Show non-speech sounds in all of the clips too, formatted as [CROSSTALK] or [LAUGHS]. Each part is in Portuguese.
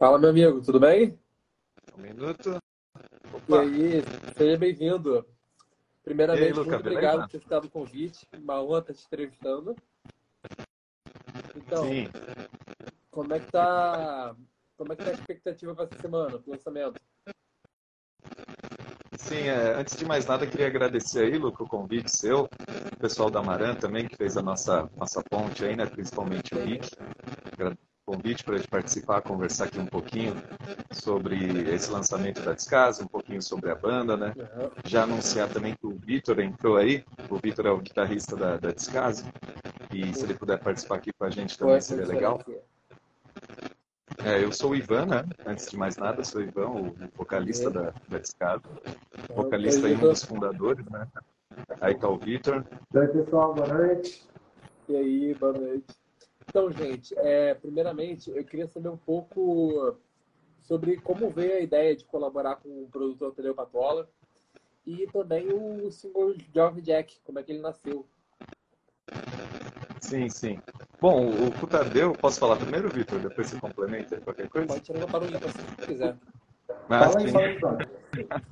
Fala, meu amigo, tudo bem? Um minuto. E aí, seja bem-vindo. Primeiramente, aí, Luca, muito beleza? obrigado por ter ficado o convite. Uma honra estar te entrevistando. Então, Sim. como é que tá, como é que tá a expectativa para essa semana, pro lançamento? Sim, é, antes de mais nada, queria agradecer aí, Luca, o convite seu, o pessoal da Maran também, que fez a nossa, nossa ponte aí, né? Principalmente o Rick. Agradeço o convite para a gente participar, conversar aqui um pouquinho sobre esse lançamento da Descasa, um pouquinho sobre a banda, né? Já anunciar também que o Vitor entrou aí. O Vitor é o guitarrista da, da Descasa. E se ele puder participar aqui com a gente também seria legal. É, eu sou o Ivan, né? Antes de mais nada, sou o Ivan, o vocalista da, da Descasa. vocalista e um dos fundadores, né? Aí tá o Vitor. E aí, pessoal, boa noite. E aí, boa noite. Então, gente, é, primeiramente, eu queria saber um pouco sobre como veio a ideia de colaborar com o produtor Tadeu Patola e também o single Jovem Jack, como é que ele nasceu. Sim, sim. Bom, o Cutadeu, posso falar primeiro, Vitor? Depois você complementa qualquer coisa? Pode tirar uma barulhinha se quiser. Mas, Fala aí, fala aí.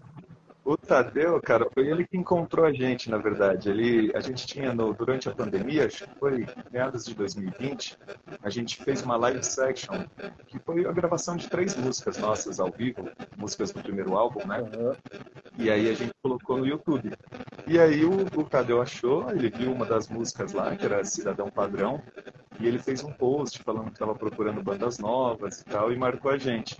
O Tadeu, cara, foi ele que encontrou a gente, na verdade. Ele, a gente tinha, no, durante a pandemia, acho que foi meados de 2020, a gente fez uma live section, que foi a gravação de três músicas nossas ao vivo, músicas do primeiro álbum, né? E aí a gente colocou no YouTube. E aí o, o Tadeu achou, ele viu uma das músicas lá, que era Cidadão Padrão, e ele fez um post falando que estava procurando bandas novas e tal, e marcou a gente.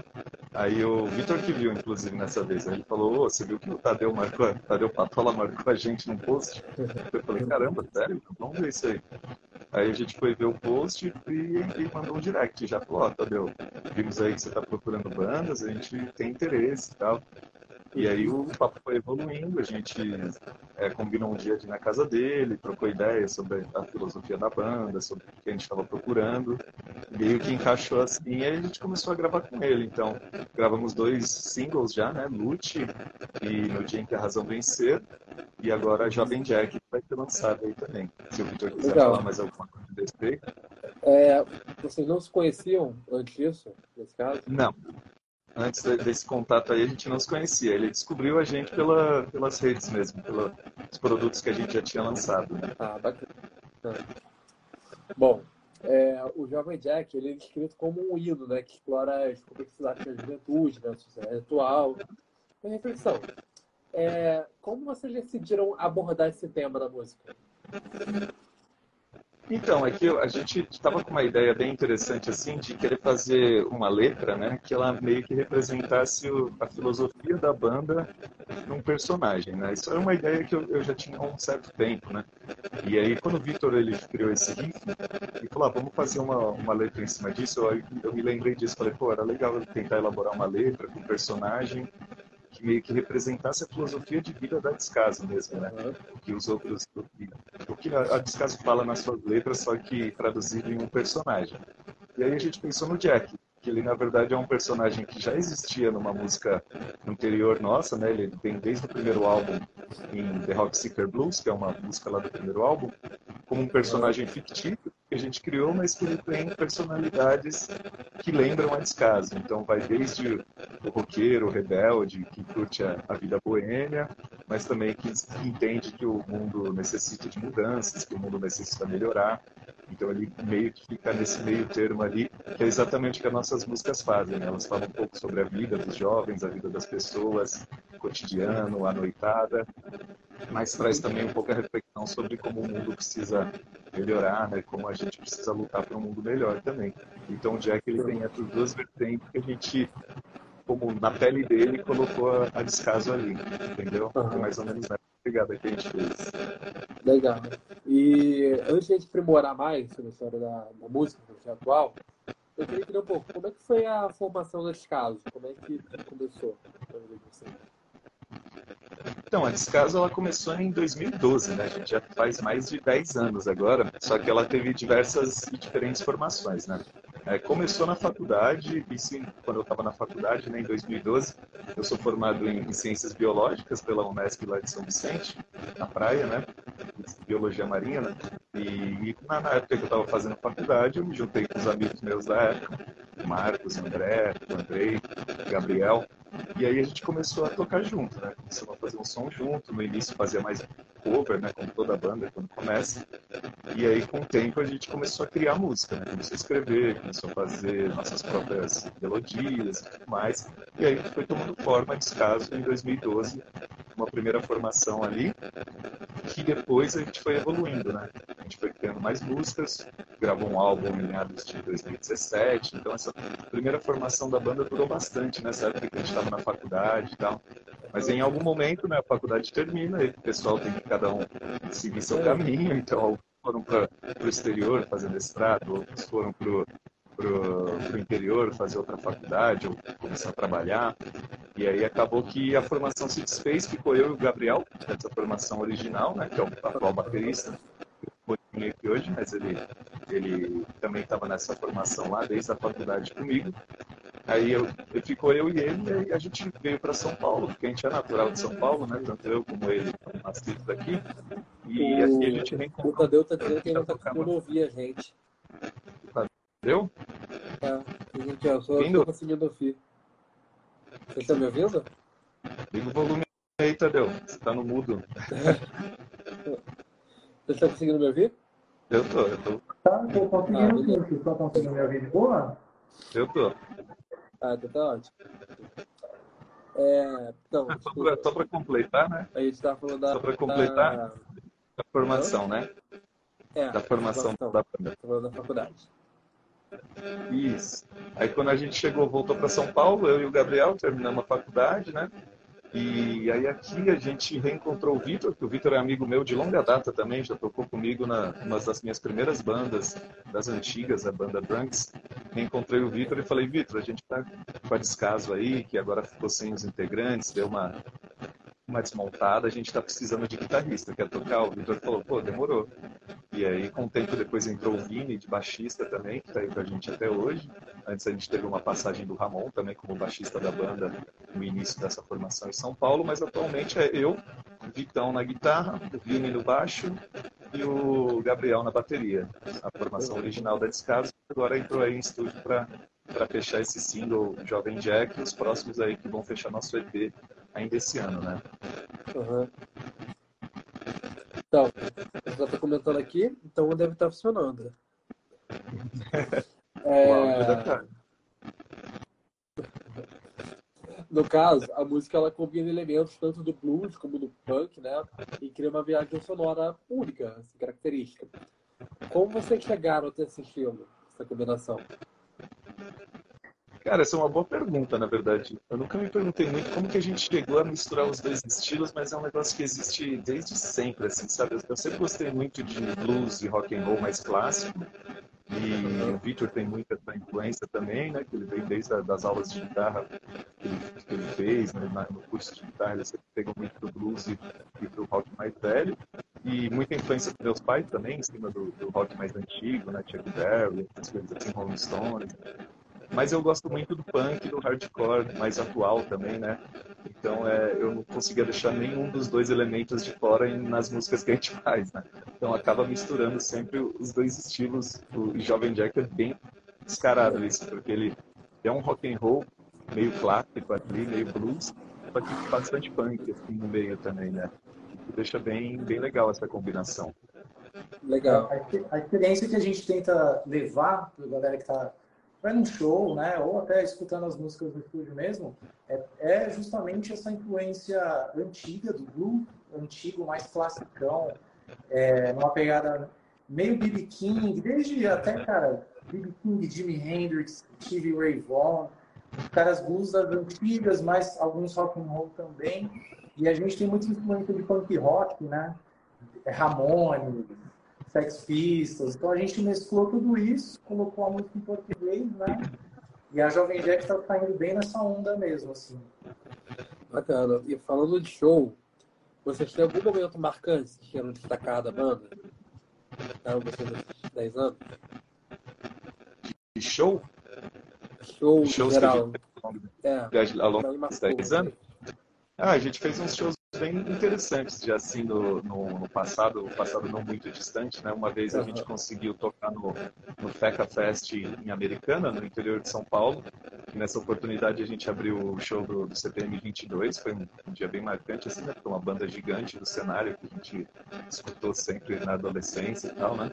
Aí o Vitor que viu, inclusive, nessa vez, ele falou, "Ô, você viu que o Tadeu marcou, Tadeu Patola marcou a gente num post? Eu falei, caramba, sério? Vamos ver isso aí. Aí a gente foi ver o post e, e mandou um direct. Já falou, ó, Tadeu, vimos aí que você está procurando bandas, a gente tem interesse e tal. E aí o papo foi evoluindo, a gente é, combinou um dia de ir na casa dele, trocou ideias sobre a filosofia da banda, sobre o que a gente estava procurando. Meio que encaixou assim, e aí a gente começou a gravar com ele. Então, gravamos dois singles já, né? Lute e No Dia em que a Razão Vencer. E agora Jovem Jack que vai ser lançado aí também. Se o Victor quiser Legal. falar mais alguma coisa desse. É, vocês não se conheciam antes disso, nesse caso? Não. Antes de- desse contato aí, a gente não se conhecia. Ele descobriu a gente pela, pelas redes mesmo, pelos produtos que a gente já tinha lançado. Né? Ah, bacana. Bom, é, o Jovem Jack ele é descrito como um hino, né, que explora as complexidades da juventude, da sociedade atual. Uma reflexão. É, como vocês decidiram abordar esse tema da música? Então, é que a gente estava com uma ideia bem interessante assim de querer fazer uma letra, né, que ela meio que representasse o- a filosofia da banda num personagem, né? Isso era uma ideia que eu, eu já tinha há um certo tempo, né? E aí quando o Vitor ele criou esse riff, ele falou, ah, vamos fazer uma, uma letra em cima disso. Eu, eu me lembrei disso, falei, pô, era legal tentar elaborar uma letra com um personagem que meio que representasse a filosofia de vida da Descaso mesmo, né? que os outros que- a Descaso fala nas suas letras só que traduzido em um personagem. E aí a gente pensou no Jack que ele na verdade é um personagem que já existia numa música anterior nossa né? Ele tem desde o primeiro álbum em The Rock Seeker Blues que é uma música lá do primeiro álbum como um personagem fictício que a gente criou mas que ele tem personalidades que lembram a Descaso então vai desde o roqueiro, o rebelde, que curte a, a vida boêmia, mas também que entende que o mundo necessita de mudanças, que o mundo necessita melhorar. Então ele meio que fica nesse meio termo ali, que é exatamente o que as nossas músicas fazem. Né? Elas falam um pouco sobre a vida dos jovens, a vida das pessoas, cotidiano, a noitada, mas traz também um pouco a reflexão sobre como o mundo precisa melhorar, né? como a gente precisa lutar para um mundo melhor também. Então o Jack ele tem essas duas vertentes que a gente como na pele dele colocou a, a descaso ali, entendeu? Foi mais ou menos nessa pegada que a gente fez. Legal. E antes de a gente aprimorar mais sobre a história da, da música, projeto atual, eu queria entender um pouco como é que foi a formação desse caso, como é que começou? Então, a Descaso ela começou em 2012, né? A gente já faz mais de 10 anos agora, só que ela teve diversas e diferentes formações, né? É, começou na faculdade, e sim, quando eu estava na faculdade, né, em 2012, eu sou formado em, em Ciências Biológicas pela Unesp lá de São Vicente, na praia, né? Biologia Marinha, né? E, e na, na época que eu estava fazendo faculdade, eu me juntei com os amigos meus da época Marcos, André, Andrei, Gabriel. E aí a gente começou a tocar junto, né? Começamos a fazer um som junto. No início fazia mais cover, né? Como toda banda quando começa. E aí com o tempo a gente começou a criar música, né? Começou a escrever, começou a fazer nossas próprias melodias e tudo mais. E aí foi tomando forma, descaso, em 2012, uma primeira formação ali, que depois a gente foi evoluindo, né? A gente foi criando mais músicas, gravou um álbum em meados de 2017, então essa primeira formação da banda durou bastante nessa época que a gente estava na faculdade e tal. Mas em algum momento, né, a faculdade termina e o pessoal tem que cada um seguir seu caminho, então foram para o exterior fazer mestrado, outros foram para o interior fazer outra faculdade ou começar a trabalhar. E aí acabou que a formação se desfez, ficou eu e o Gabriel, essa formação original, né, que é o atual baterista, aqui hoje, mas ele, ele também estava nessa formação lá desde a faculdade comigo. Aí eu, eu ficou eu e ele, e a gente veio para São Paulo, porque a gente é natural de São Paulo, né? Tanto eu como ele, nascidos daqui. E o, a gente reencontrou. O Tadeu tá dizendo que ele não tá conseguindo ouvir a gente. Tadeu? É, a gente, eu só estou conseguindo ouvir. Você está me ouvindo? Liga o volume aí, Tadeu. Você está no mudo. [LAUGHS] Você está conseguindo me ouvir? Eu tô, eu tô. Tá, tô conseguindo sim. Você está conseguindo me ouvir de boa? Eu tô. Ah, então tá ótimo. É, então, [LAUGHS] só para completar, né? A gente estava falando da. Só para completar da... a formação, né? É, da formação da banda. Da faculdade. Isso. Aí quando a gente chegou, voltou para São Paulo, eu e o Gabriel terminamos a faculdade, né? E aí aqui a gente reencontrou o Vitor, que o Vitor é amigo meu de longa data também, já tocou comigo na uma das minhas primeiras bandas, das antigas, a banda Drunks. Reencontrei o Vitor e falei, Vitor, a gente tá com a descaso aí, que agora ficou sem os integrantes, deu uma, uma desmontada, a gente está precisando de guitarrista, quer tocar? O Vitor falou, pô, demorou. E aí, com o tempo depois entrou o Vini, de baixista também, que está aí com a gente até hoje. Antes a gente teve uma passagem do Ramon também como baixista da banda no início dessa formação em São Paulo, mas atualmente é eu, Vitão na guitarra, o Vini no baixo e o Gabriel na bateria. A formação original da Descaso agora entrou aí em estúdio para para fechar esse single Jovem Jack os próximos aí que vão fechar nosso EP ainda esse ano, né? Uhum. Então, já estou comentando aqui, então deve estar funcionando. [LAUGHS] é... No caso, a música ela combina elementos tanto do blues como do punk, né? E cria uma viagem sonora única, assim, característica. Como vocês chegaram até esse estilo, essa combinação? Cara, essa é uma boa pergunta, na verdade. Eu nunca me perguntei muito como que a gente chegou a misturar os dois estilos, mas é um negócio que existe desde sempre, assim, sabe? Eu sempre gostei muito de blues e rock and roll mais clássico. E o Victor tem muita influência também, né? Que ele veio desde as aulas de guitarra que ele, que ele fez, né? no curso de guitarra ele sempre pegou muito do blues e, e do rock mais velho. E muita influência dos meus pais também, em cima do, do rock mais antigo, né? Chuck Berry, essas coisas assim, Rolling Stones. Mas eu gosto muito do punk, do hardcore mais atual também, né? Então é, eu não conseguia deixar nenhum dos dois elementos de fora em, nas músicas que a gente [LAUGHS] faz, né? Então acaba misturando sempre os dois estilos. O Jovem Jack é bem descarado isso, porque ele é um rock and roll meio clássico ali, meio blues, só que bastante punk assim no meio também, né? deixa bem, bem legal essa combinação. Legal. A, experiência que a gente tenta levar para a galera que está vai num show, né, ou até escutando as músicas do estúdio mesmo, é, é justamente essa influência antiga do blues, antigo, mais classicão, é, numa pegada meio B.B. King, desde até, cara, B.B. King, Jimi Hendrix, Stevie Ray Vaughan, caras blues das antigas, mas alguns rock and roll também, e a gente tem muita influência de punk rock, né, Ramones, Sex Pistols. Então a gente mesclou tudo isso, colocou a música em português, né? E a Jovem Jack está saindo bem nessa onda mesmo, assim. Bacana. E falando de show, vocês têm algum momento marcante que queiram destacar da banda? Eram vocês desses 10 anos? De show? Show shows geral. Que a gente, é, ao longo dos 10 anos? Ah, a gente fez uns shows bem interessantes já assim no, no, no passado, passado não muito distante, né? Uma vez a gente conseguiu tocar no, no FECA Fest em Americana, no interior de São Paulo. E nessa oportunidade a gente abriu o show do, do CPM 22, foi um, um, dia bem marcante, assim, né? Foi uma banda gigante do cenário que a gente escutou sempre na adolescência e tal, né?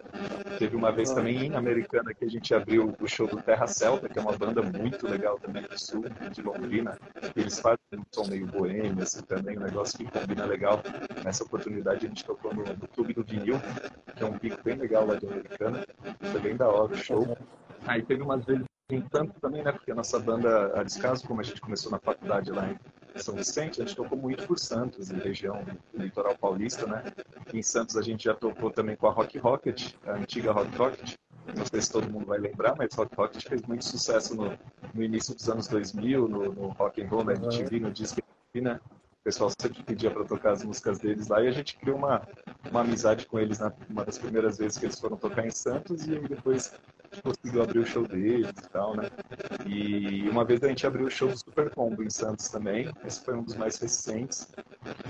Teve uma vez também em Americana que a gente abriu o show do Terra Celta, que é uma banda muito legal também do sul, de Londrina. Eles fazem um som meio boêmio, assim, também, um negócio que combina legal. Nessa oportunidade a gente tocou no, no Clube do Vinil, que é um pico bem legal lá de Americana. Foi bem da hora o show. Aí teve umas vezes em tanto também, né? Porque a nossa banda, a Descaso, como a gente começou na faculdade lá em são Vicente, a gente tocou muito por Santos, em região litoral paulista, né? Em Santos a gente já tocou também com a Rock Rocket, a antiga Rock Rocket. Não sei se todo mundo vai lembrar, mas Rock Rocket fez muito sucesso no, no início dos anos 2000, no, no Rock and Roll, na MTV, no Disque, né? Pessoal sempre pedia para tocar as músicas deles lá e a gente criou uma, uma amizade com eles na uma das primeiras vezes que eles foram tocar em Santos e depois conseguiu abrir o show deles e tal, né? E uma vez a gente abriu o show do Super Combo em Santos também. Esse foi um dos mais recentes.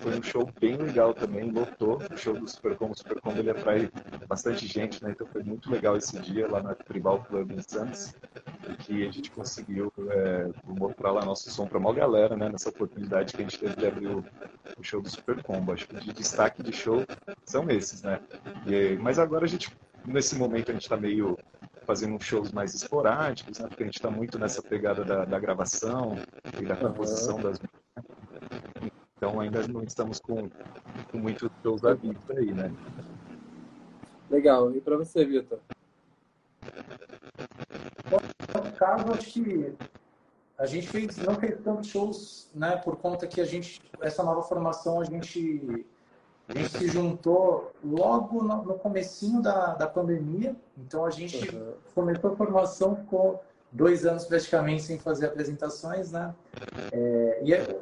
Foi um show bem legal também, lotou. O show do Super Combo. O Super Combo ele atrai bastante gente, né? Então foi muito legal esse dia lá na Tribal Club em Santos. Que a gente conseguiu é, mostrar lá nosso som para uma galera, né? Nessa oportunidade que a gente teve de abrir o, o show do Super Combo. Acho que de destaque de show são esses, né? E, mas agora a gente nesse momento a gente está meio fazendo shows mais esporádicos, né? Porque a gente está muito nessa pegada da, da, gravação e da composição das então ainda não estamos com, com muitos shows à vista aí, né? Legal. E para você, Vitor? No caso, acho que a gente fez, não fez tantos shows, né? Por conta que a gente, essa nova formação, a gente a gente se juntou logo no, no comecinho da, da pandemia, então a gente uhum. começou a formação, ficou dois anos praticamente sem fazer apresentações, né? É, e é,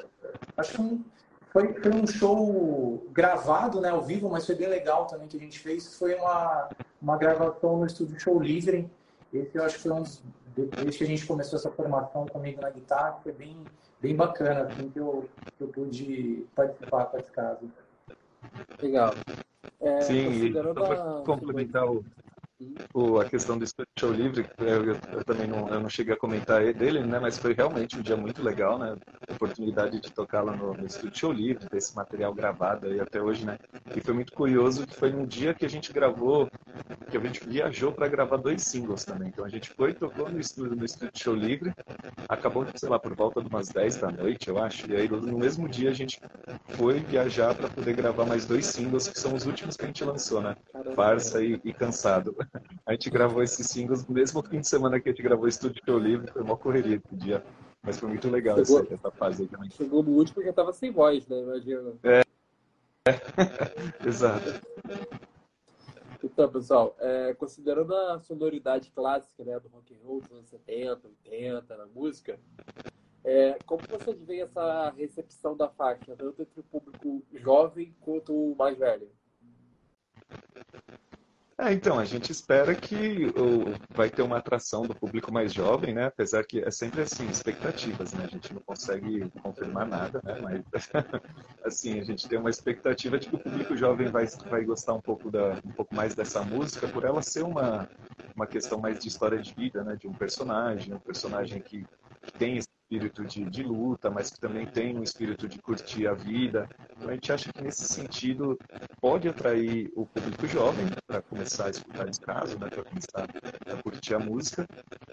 acho que um, foi, foi um show gravado, né, ao vivo, mas foi bem legal também que a gente fez. Foi uma, uma gravação no estúdio Show Livre. Esse eu acho que foi um dos, desde que a gente começou essa formação comigo na guitarra, foi bem, bem bacana, assim, que eu, que eu pude participar com esse caso. Legal. É, Sim, e para complementar o, o, a questão do Show Livre, eu, eu, também não, eu não cheguei a comentar dele, né? Mas foi realmente um dia muito legal, né? A oportunidade de tocar lá no, no Estúdio Show Livre, ter esse material gravado aí até hoje, né? E foi muito curioso que foi num dia que a gente gravou, que a gente viajou para gravar dois singles também. Então a gente foi, tocou no estúdio, no estúdio Show Livre, acabou, sei lá, por volta de umas 10 da noite, eu acho. E aí no mesmo dia a gente foi viajar para poder gravar mais dois singles, que são os últimos que a gente lançou, né? Farsa e, e Cansado. A gente gravou esses singles no mesmo fim de semana que a gente gravou o Estúdio Show Livre, foi uma correria esse dia. Mas foi muito legal chegou, essa, essa fase aí também. Chegou no último porque tava sem voz, né? Imagina. É. é. [LAUGHS] Exato. Então, pessoal, é, considerando a sonoridade clássica né, do rock and roll dos anos 70, 80, na música, é, como você vê essa recepção da faixa, tanto entre o público jovem quanto o mais velho? É, então, a gente espera que o, vai ter uma atração do público mais jovem, né? Apesar que é sempre assim, expectativas, né? A gente não consegue confirmar nada, né? Mas, [LAUGHS] assim, a gente tem uma expectativa de que o público jovem vai, vai gostar um pouco, da, um pouco mais dessa música, por ela ser uma, uma questão mais de história de vida, né? De um personagem, um personagem que, que tem esse espírito de, de, luta, mas que também tem um espírito de curtir a vida. Então a gente acha que nesse sentido pode atrair o público jovem para começar a escutar esse caso, né, para começar a curtir a música,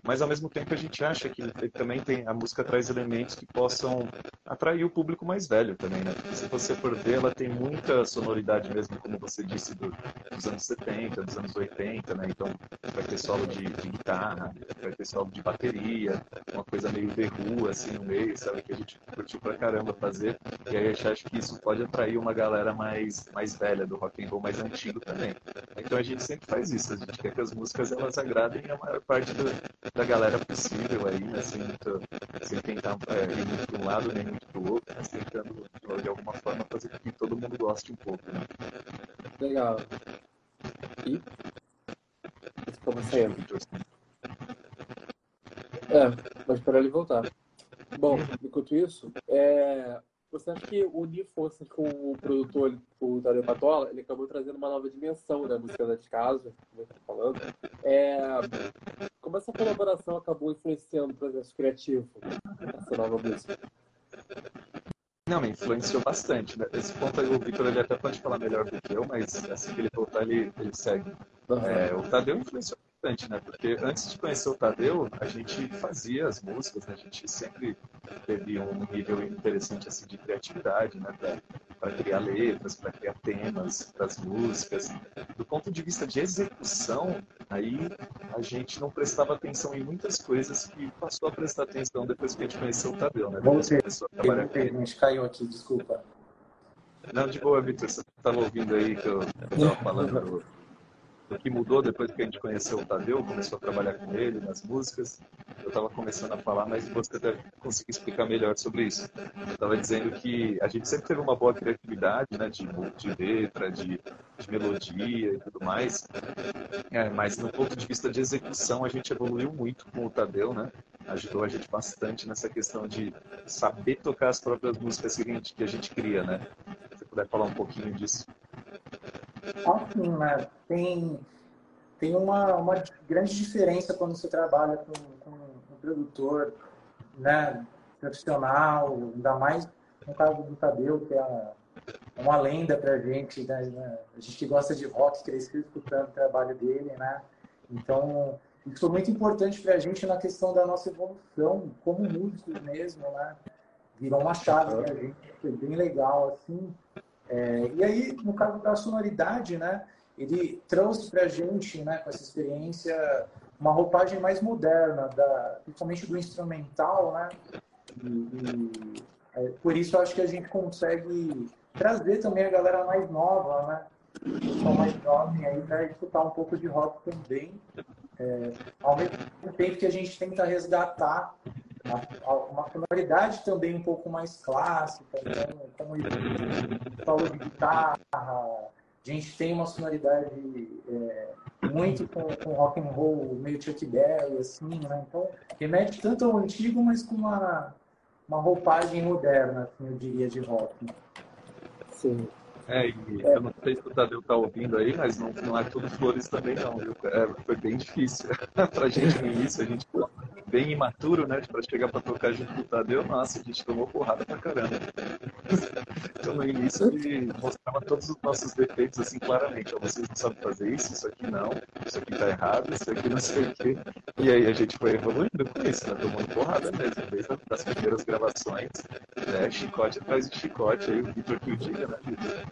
mas ao mesmo tempo a gente acha que também tem a música traz elementos que possam atrair o público mais velho também, né? Porque se você for ver, ela tem muita sonoridade mesmo, como você disse, do, dos anos 70, dos anos 80, né? Então vai ter solo de, de guitarra, vai ter solo de bateria, uma coisa meio de rua, assim no meio, sabe? Que a gente curtiu pra caramba fazer. E aí a gente acha que isso pode atrair uma galera mais, mais velha do rock and roll, mais antigo também. Então a gente sempre faz isso, a gente quer que as músicas elas agradem a maior parte do, da galera possível aí, né? Sem, muito, sem tentar é, ir muito para um lado nem muito para o outro, mas tentando de alguma forma fazer com que todo mundo goste um pouco, né? Legal. E? Como sempre. É, vou esperar ele voltar. Bom, enquanto isso, é, você acha que unir forças com o produtor, o Tadeu Patola, ele acabou trazendo uma nova dimensão da música das casas, como eu estou falando. É, como essa colaboração acabou influenciando o processo criativo dessa nova música? Não, me influenciou bastante. Né? Esse ponto aí o Victor ele até pode falar melhor do que eu, mas assim que ele voltar, ele, ele segue. É, o Tadeu influenciou bastante, né? Porque antes de conhecer o Tadeu, a gente fazia as músicas, né? a gente sempre teve um nível interessante assim de criatividade, né? Para criar letras, para criar temas para as músicas. Do ponto de vista de execução, aí a gente não prestava atenção em muitas coisas que passou a prestar atenção depois que a gente conheceu o Tadeu, né? Depois começou a gente caiu aqui, desculpa. Não, de boa, Vitor, você estava ouvindo aí que eu estava falando do o que mudou depois que a gente conheceu o Tadeu, começou a trabalhar com ele nas músicas. Eu estava começando a falar, mas você deve conseguir explicar melhor sobre isso. Eu estava dizendo que a gente sempre teve uma boa criatividade, né, de, de letra, de, de melodia e tudo mais, é, mas no ponto de vista de execução a gente evoluiu muito com o Tadeu, né? Ajudou a gente bastante nessa questão de saber tocar as próprias músicas que a gente, que a gente cria, né? Se puder falar um pouquinho disso. Assim, né? tem, tem uma, uma grande diferença quando você trabalha com, com um produtor né, profissional, ainda mais no caso do Tadeu, que é uma lenda para a gente, né? a gente gosta de rock, cresceu escutando o trabalho dele, né? Então, isso foi muito importante para a gente na questão da nossa evolução como músicos mesmo, né? Virou uma chave para a gente, foi bem legal, assim. É, e aí, no caso da sonoridade, né, ele trouxe para a gente, né, com essa experiência, uma roupagem mais moderna, da, principalmente do instrumental, né? E, e é, por isso acho que a gente consegue trazer também a galera mais nova, né? São mais jovem aí para escutar um pouco de rock também, é, ao mesmo tempo que a gente tenta resgatar uma sonoridade também um pouco mais clássica, então, como falou de guitarra, a gente tem uma sonoridade é, muito com, com rock and roll, meio Chuck Berry, assim, né? Então, remete tanto ao antigo, mas com uma, uma roupagem moderna, assim, eu diria, de rock. Sim. É, e é. eu não sei se o Tadeu tá ouvindo aí, mas não, não é tudo flores também não, viu? É, foi bem difícil. [LAUGHS] pra gente no início, a gente bem imaturo, né? Pra chegar pra tocar junto com o Tadeu, nossa, a gente tomou porrada pra caramba. então no início ele mostrava todos os nossos defeitos assim claramente. Vocês não sabem fazer isso, isso aqui não, isso aqui tá errado, isso aqui não sei o quê. E aí a gente foi evoluindo com isso, né? Tomando porrada mesmo, desde as primeiras gravações, né? Chicote atrás de chicote, aí o Vitor que o diga, né, Vitor?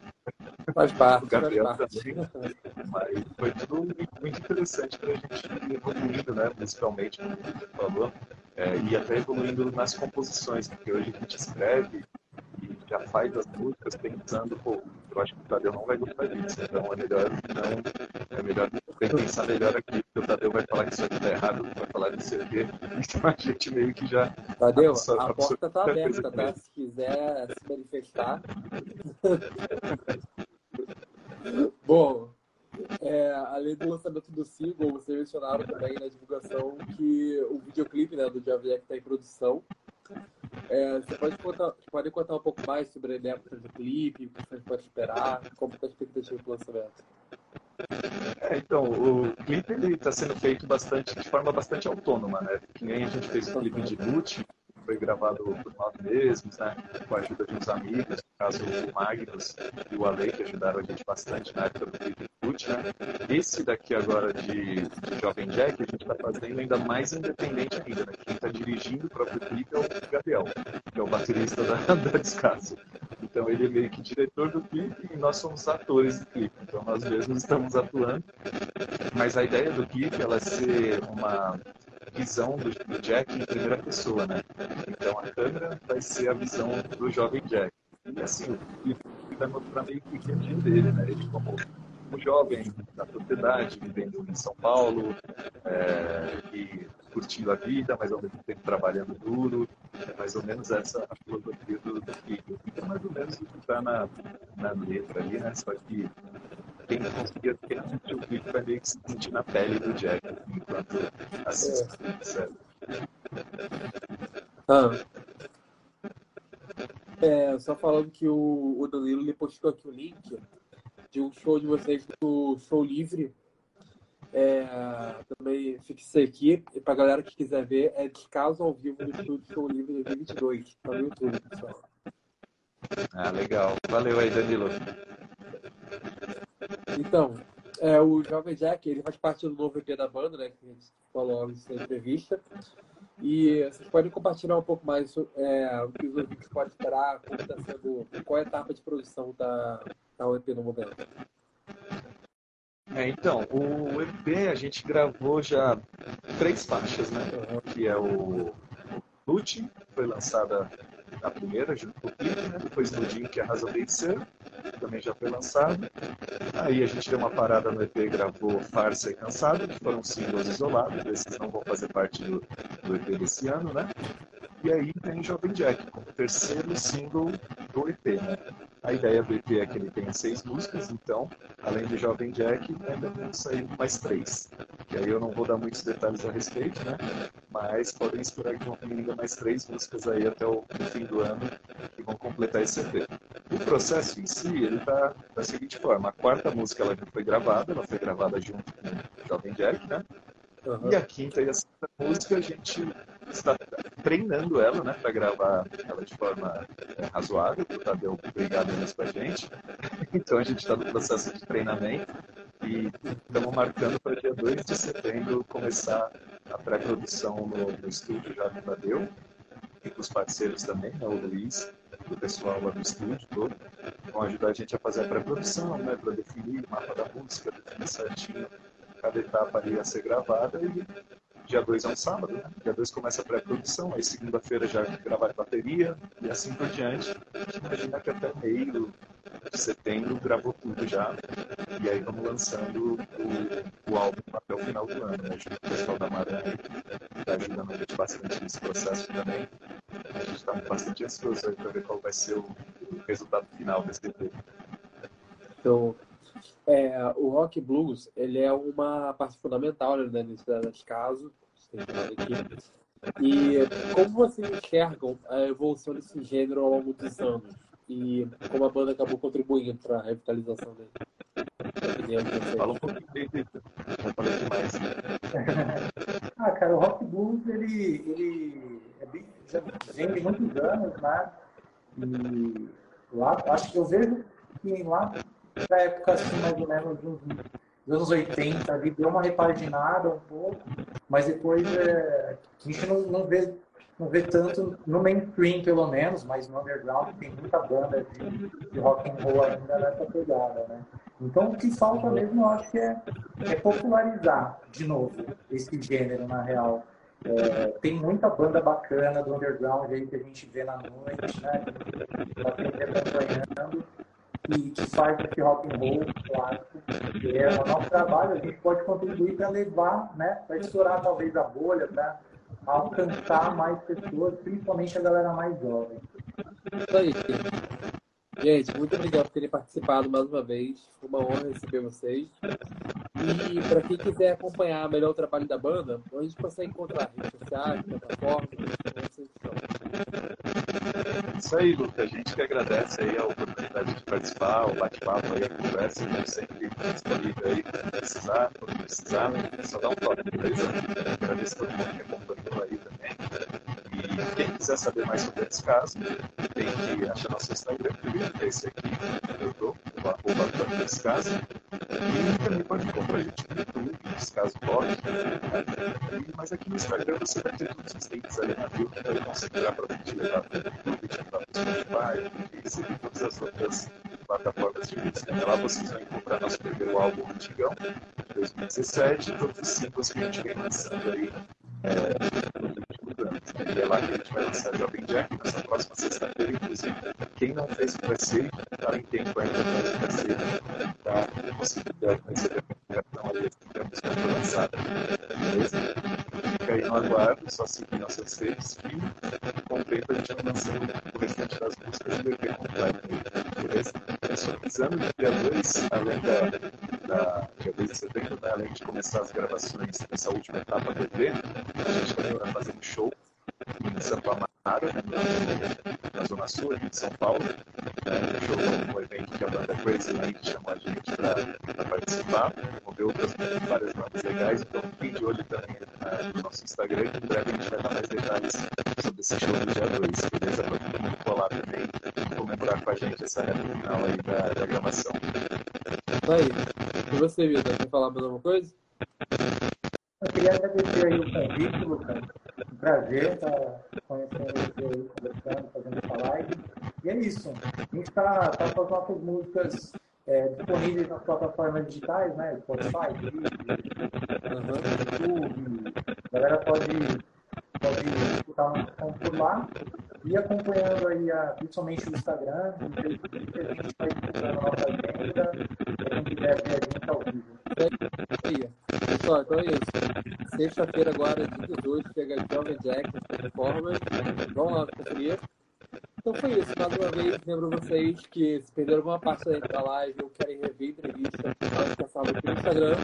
Faz parte. O Gabriel faz também. Mas foi tudo muito interessante para a gente ir evoluindo, né, musicalmente, como você falou, é, e até evoluindo nas composições, porque hoje a gente escreve e já faz as músicas pensando, pô, eu acho que o Tadeu não vai gostar disso, então é melhor não, é melhor pensar melhor aqui, porque o Tadeu vai falar que isso aqui tá errado, vai falar de ser [LAUGHS] então a gente meio que já... Tadeu, a, a porta tá aberta, tá? Se quiser se manifestar... [LAUGHS] Bom, é, além do lançamento do single, vocês mencionaram também na divulgação que o videoclipe né, do Javier está em produção. É, você pode contar, pode contar um pouco mais sobre a ideia do clipe, o que você pode esperar, como está a expectativa do lançamento? É, então, o clipe está sendo feito bastante, de forma bastante autônoma, né? Que nem a gente fez o clipe de Lute, foi gravado por nós mesmos, né? com a ajuda de uns amigos, no caso o Magnus e o Ale, que ajudaram a gente bastante na época do Clip né? Esse daqui agora de, de Jovem Jack, a gente está fazendo ainda mais independente ainda, né? Quem está dirigindo o próprio clipe é o Gabriel, que é o baterista da, [LAUGHS] da Descaso. Então ele é meio que diretor do clipe e nós somos atores do clipe. Então nós mesmos estamos atuando. Mas a ideia do clipe ela é ser uma visão do, do, Jack em primeira pessoa, né? Então a câmera vai ser a visão do jovem Jack. E assim, o vai mostrar meio que o dia dele, né? Ele como, como jovem da sociedade, vivendo em São Paulo, é, e curtindo a vida, mas ao mesmo tempo trabalhando duro. É mais ou menos essa a filosofia do, do filho. Então, mais ou menos o que está na, na letra ali, né? Só que quem conseguia quem assistir o clipe vai meio que se sentir na pele do Jack certo? Ah. É, só falando que o, o Danilo ele postou aqui o link de um show de vocês do Show Livre. É, também fixei aqui. E pra galera que quiser ver, é Descaso ao vivo do Estúdio Show Livre 2022. Tá no YouTube, pessoal. Ah, legal. Valeu aí, Danilo. Então, é, o Jovem Jack, ele faz parte do novo EP da banda, né? Que a gente falou na entrevista. E vocês podem compartilhar um pouco mais é, o que os ouvintes podem esperar, como está sendo, qual é a etapa de produção da, da EP no momento. É, então, o EP a gente gravou já três faixas, né? Uhum. Que é o Lute, foi lançada a primeira, junto com o clipe, né? Depois Nudin, que é Razão Ser, também já foi lançado. Aí a gente deu uma parada no EP e gravou Farsa e Cansado, que foram singles isolados, esses não vão fazer parte do, do EP desse ano, né? E aí tem Jovem Jack, como terceiro single do EP, né? A ideia do EP é que ele tenha seis músicas, então, além de Jovem Jack, ainda vão sair mais três. E aí eu não vou dar muitos detalhes a respeito, né? Mas podem esperar que vão ter ainda mais três músicas aí até o fim do ano que vão completar esse EP. O processo em si, ele tá da seguinte forma. A quarta música ela já foi gravada, ela foi gravada junto com o Jovem Jack, né? Uhum. E a quinta e a sexta música a gente está treinando ela, né, para gravar ela de forma é, razoável. O Tadeu obrigado mesmo com a gente. [LAUGHS] Então a gente está no processo de treinamento e estamos marcando para dia 2 de setembro começar a pré-produção no, no, estúdio já do Tadeu e com os parceiros também, né, o Luiz, o pessoal lá do estúdio todo, vão ajudar a gente a fazer a pré-produção, né, para definir o mapa da música, definir certinho cada etapa ali a ser gravada e dia 2 é um sábado, né? dia 2 começa a pré-produção, aí segunda-feira já gravar bateria e assim por diante. Imagina que até meio de setembro gravou tudo já e aí vamos lançando o, o álbum até o final do ano, né? junto com o pessoal da Maranhão que está ajudando a gente bastante nesse processo também. A gente está bastante ansioso para ver qual vai ser o, resultado final desse EP. Então, é, o rock blues ele é uma parte fundamental né, nesse caso. E como vocês enxergam a evolução desse gênero ao longo dos anos? E como a banda acabou contribuindo para a revitalização dele? Fala um pouquinho já falei demais. [LAUGHS] ah, cara, o rock blues ele, ele é bem, já vem de muitos anos, né? E lá, acho que eu vejo que lá da época assim, mais ou menos dos, anos 80, ali deu uma repaginada um pouco, mas depois é, a gente não, não, vê, não vê tanto no mainstream, pelo menos, mas no underground tem muita banda de, de rock and roll ainda nessa pegada, né? Então o que falta mesmo, eu acho que é, é popularizar de novo esse gênero, na real. É, tem muita banda bacana do underground aí que a gente vê na noite, né? Tá sempre acompanhando que, que faz esse rock and roll clássico. É o nosso trabalho, a gente pode contribuir para levar, né, para estourar talvez a bolha, para alcançar mais pessoas, principalmente a galera mais jovem. Isso aí. Gente, muito obrigado por terem participado mais uma vez. Foi uma honra receber vocês. E para quem quiser acompanhar melhor o trabalho da banda, a gente consegue encontrar redes sociais, plataformas, isso aí, Luca. A gente que agradece aí a oportunidade de participar, o bate-papo aí, a conversa. Gente sempre disponível aí quando precisar, quando precisar. Só dá um toque, beleza? Agradeço todo mundo que acompanhou aí também. [LAUGHS] Quem quiser saber mais sobre esse caso, tem que achar nosso Instagram, que é esse aqui, eu dou, o arroba desse caso. E também pode encontrar a gente no YouTube, nesse caso blog. Mas aqui no Instagram você vai ter todos os links ali na bio, que vai conseguir para te levar para o YouTube, levar para o Spotify, e todas as outras plataformas de música. Lá vocês vão encontrar nosso primeiro álbum antigão, 2017, todos os singles que a gente vem lançando aí. É, é lá que a gente vai lançar Jovem Jack nessa próxima sexta-feira, inclusive. Quem não fez o preceito, está em tempo ainda para o preceito, para conseguir receber a cartão ali que a música foi lançada. Beleza? Fica aí no aguardo, só seguir nossas redes e com o tempo a gente vai lançando o restante das músicas do EP completo. Beleza? É só avisando que dia 2, além da, da dia 2 de setembro, né, além de começar as gravações dessa última etapa do EP, a gente vai fazer um show em Santo Amaro, né, Zona Sul, aqui de São Paulo. É, um show, um evento que a banda Crazy Link chamou a gente para participar. Vamos ver outras várias bandas legais, então fiquem de olho também né, no nosso Instagram, que em breve a gente vai dar mais detalhes sobre esse show do dia 2, beleza? Para todo mundo colar também e comemorar com a gente essa reta final aí da, da gravação. Tá aí. E você, Vitor, quer falar mais alguma coisa? Eu queria agradecer aí o convite, Lucas. Um prazer estar conhecendo você aí, conversando, fazendo essa live. E é isso. A gente está tá com as nossas músicas é, disponíveis nas plataformas digitais, né? Spotify, YouTube. A galera pode, pode escutar um som por lá. E acompanhando aí, a, principalmente o Instagram, Facebook, a gente vai divulgando a nossa agenda. Quem quiser ver a gente ao vivo. Pessoal, então é isso. Sexta-feira agora, dia 18, chega Jovem Jack plataformas. Vamos lá conferir. Então foi isso. Mais uma vez, lembro vocês que se perderam alguma parte da live ou querem rever a entrevista, pode passar no Instagram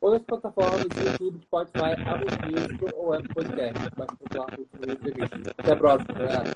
ou nas plataformas YouTube, Spotify, Apple Music ou Apple Podcast. Basta procurar entrevista. Até a próxima, galera.